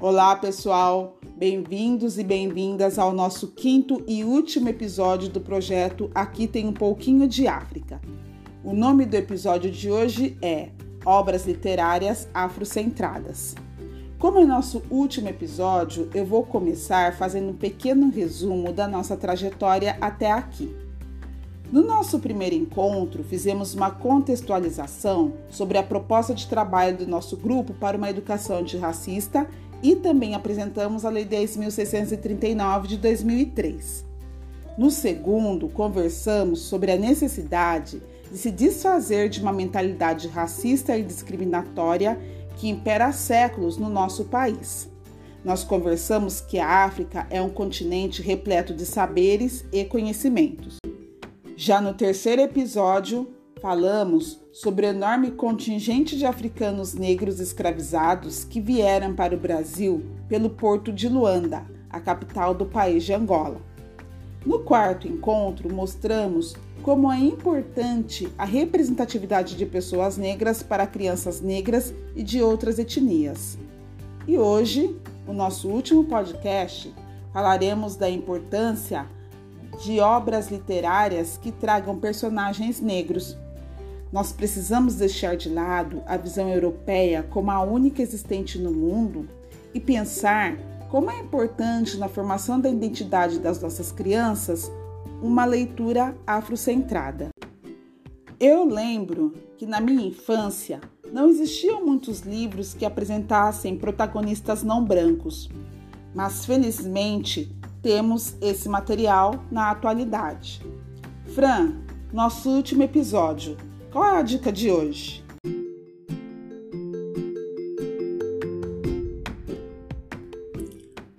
Olá, pessoal! Bem-vindos e bem-vindas ao nosso quinto e último episódio do projeto Aqui Tem um Pouquinho de África. O nome do episódio de hoje é Obras Literárias Afrocentradas. Como é nosso último episódio, eu vou começar fazendo um pequeno resumo da nossa trajetória até aqui. No nosso primeiro encontro, fizemos uma contextualização sobre a proposta de trabalho do nosso grupo para uma educação antirracista e também apresentamos a Lei 10.639 de 2003. No segundo, conversamos sobre a necessidade de se desfazer de uma mentalidade racista e discriminatória que impera há séculos no nosso país. Nós conversamos que a África é um continente repleto de saberes e conhecimentos. Já no terceiro episódio, falamos sobre o enorme contingente de africanos negros escravizados que vieram para o Brasil pelo porto de Luanda, a capital do país de Angola. No quarto encontro, mostramos como é importante a representatividade de pessoas negras para crianças negras e de outras etnias. E hoje, no nosso último podcast, falaremos da importância de obras literárias que tragam personagens negros. Nós precisamos deixar de lado a visão europeia como a única existente no mundo e pensar como é importante na formação da identidade das nossas crianças uma leitura afrocentrada. Eu lembro que na minha infância não existiam muitos livros que apresentassem protagonistas não brancos, mas felizmente temos esse material na atualidade. Fran, nosso último episódio, qual é a dica de hoje?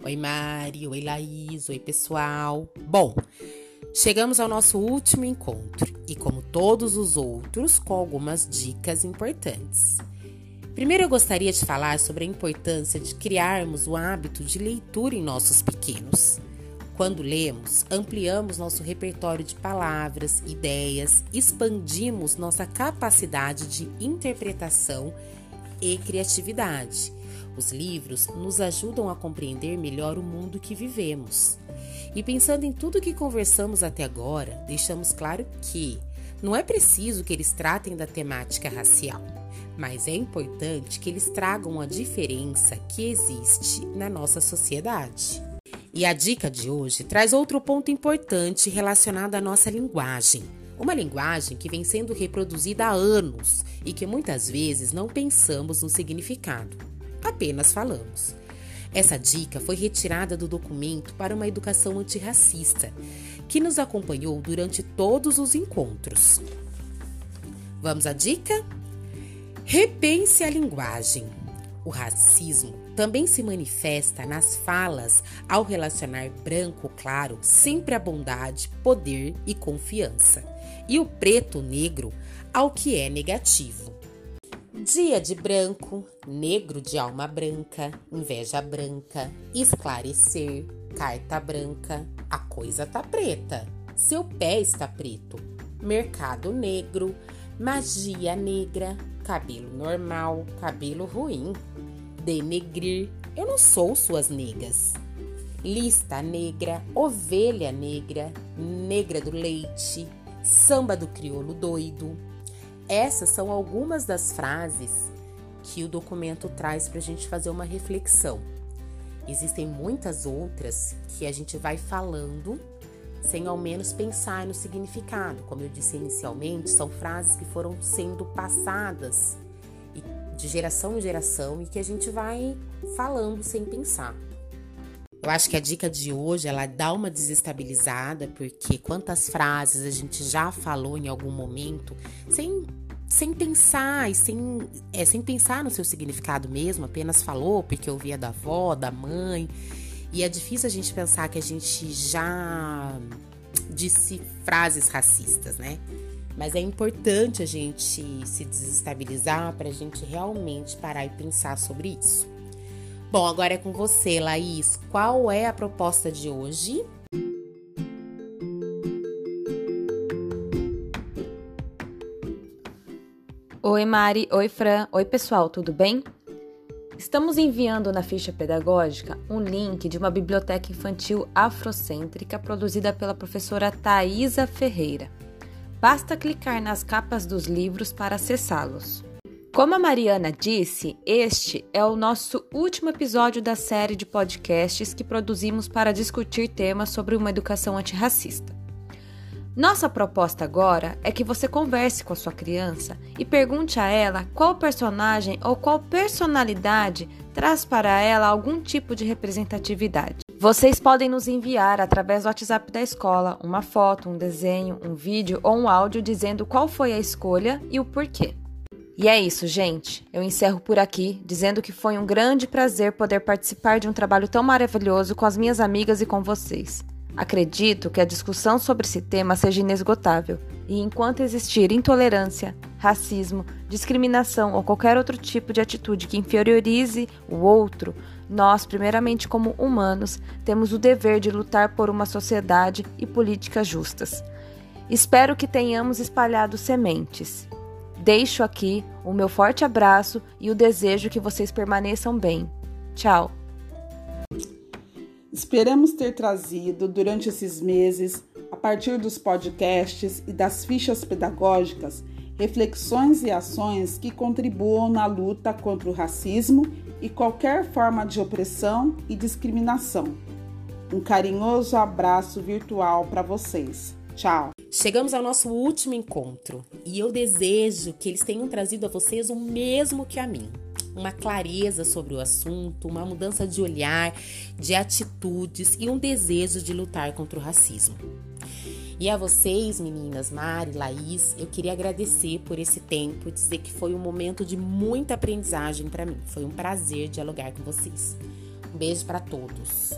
Oi Mari, oi Laís, oi pessoal. Bom, chegamos ao nosso último encontro e, como todos os outros, com algumas dicas importantes. Primeiro, eu gostaria de falar sobre a importância de criarmos o hábito de leitura em nossos pequenos. Quando lemos, ampliamos nosso repertório de palavras, ideias, expandimos nossa capacidade de interpretação e criatividade. Os livros nos ajudam a compreender melhor o mundo que vivemos. E pensando em tudo que conversamos até agora, deixamos claro que não é preciso que eles tratem da temática racial, mas é importante que eles tragam a diferença que existe na nossa sociedade. E a dica de hoje traz outro ponto importante relacionado à nossa linguagem. Uma linguagem que vem sendo reproduzida há anos e que muitas vezes não pensamos no significado, apenas falamos. Essa dica foi retirada do documento para uma educação antirracista, que nos acompanhou durante todos os encontros. Vamos à dica? Repense a linguagem. O racismo também se manifesta nas falas ao relacionar branco claro sempre a bondade, poder e confiança, e o preto negro ao que é negativo. Dia de branco, negro de alma branca, inveja branca, esclarecer, carta branca, a coisa tá preta, seu pé está preto, mercado negro, magia negra, cabelo normal, cabelo ruim, denegrir. Eu não sou suas negas. Lista negra, ovelha negra, negra do leite, samba do crioulo doido. Essas são algumas das frases que o documento traz para a gente fazer uma reflexão. Existem muitas outras que a gente vai falando sem ao menos pensar no significado. Como eu disse inicialmente, são frases que foram sendo passadas de geração em geração e que a gente vai falando sem pensar. Eu acho que a dica de hoje ela dá uma desestabilizada, porque quantas frases a gente já falou em algum momento sem, sem pensar e sem, é, sem pensar no seu significado mesmo, apenas falou porque ouvia da avó, da mãe. E é difícil a gente pensar que a gente já disse frases racistas, né? Mas é importante a gente se desestabilizar para a gente realmente parar e pensar sobre isso. Bom, agora é com você, Laís. Qual é a proposta de hoje? Oi, Mari. Oi, Fran. Oi, pessoal, tudo bem? Estamos enviando na ficha pedagógica um link de uma biblioteca infantil afrocêntrica produzida pela professora Thaisa Ferreira. Basta clicar nas capas dos livros para acessá-los. Como a Mariana disse, este é o nosso último episódio da série de podcasts que produzimos para discutir temas sobre uma educação antirracista. Nossa proposta agora é que você converse com a sua criança e pergunte a ela qual personagem ou qual personalidade traz para ela algum tipo de representatividade. Vocês podem nos enviar através do WhatsApp da escola uma foto, um desenho, um vídeo ou um áudio dizendo qual foi a escolha e o porquê. E é isso, gente. Eu encerro por aqui, dizendo que foi um grande prazer poder participar de um trabalho tão maravilhoso com as minhas amigas e com vocês. Acredito que a discussão sobre esse tema seja inesgotável, e enquanto existir intolerância, racismo, discriminação ou qualquer outro tipo de atitude que inferiorize o outro, nós, primeiramente como humanos, temos o dever de lutar por uma sociedade e políticas justas. Espero que tenhamos espalhado sementes Deixo aqui o meu forte abraço e o desejo que vocês permaneçam bem. Tchau! Esperamos ter trazido durante esses meses, a partir dos podcasts e das fichas pedagógicas, reflexões e ações que contribuam na luta contra o racismo e qualquer forma de opressão e discriminação. Um carinhoso abraço virtual para vocês. Tchau! Chegamos ao nosso último encontro e eu desejo que eles tenham trazido a vocês o mesmo que a mim. Uma clareza sobre o assunto, uma mudança de olhar, de atitudes e um desejo de lutar contra o racismo. E a vocês, meninas, Mari, Laís, eu queria agradecer por esse tempo, dizer que foi um momento de muita aprendizagem para mim. Foi um prazer dialogar com vocês. Um beijo para todos.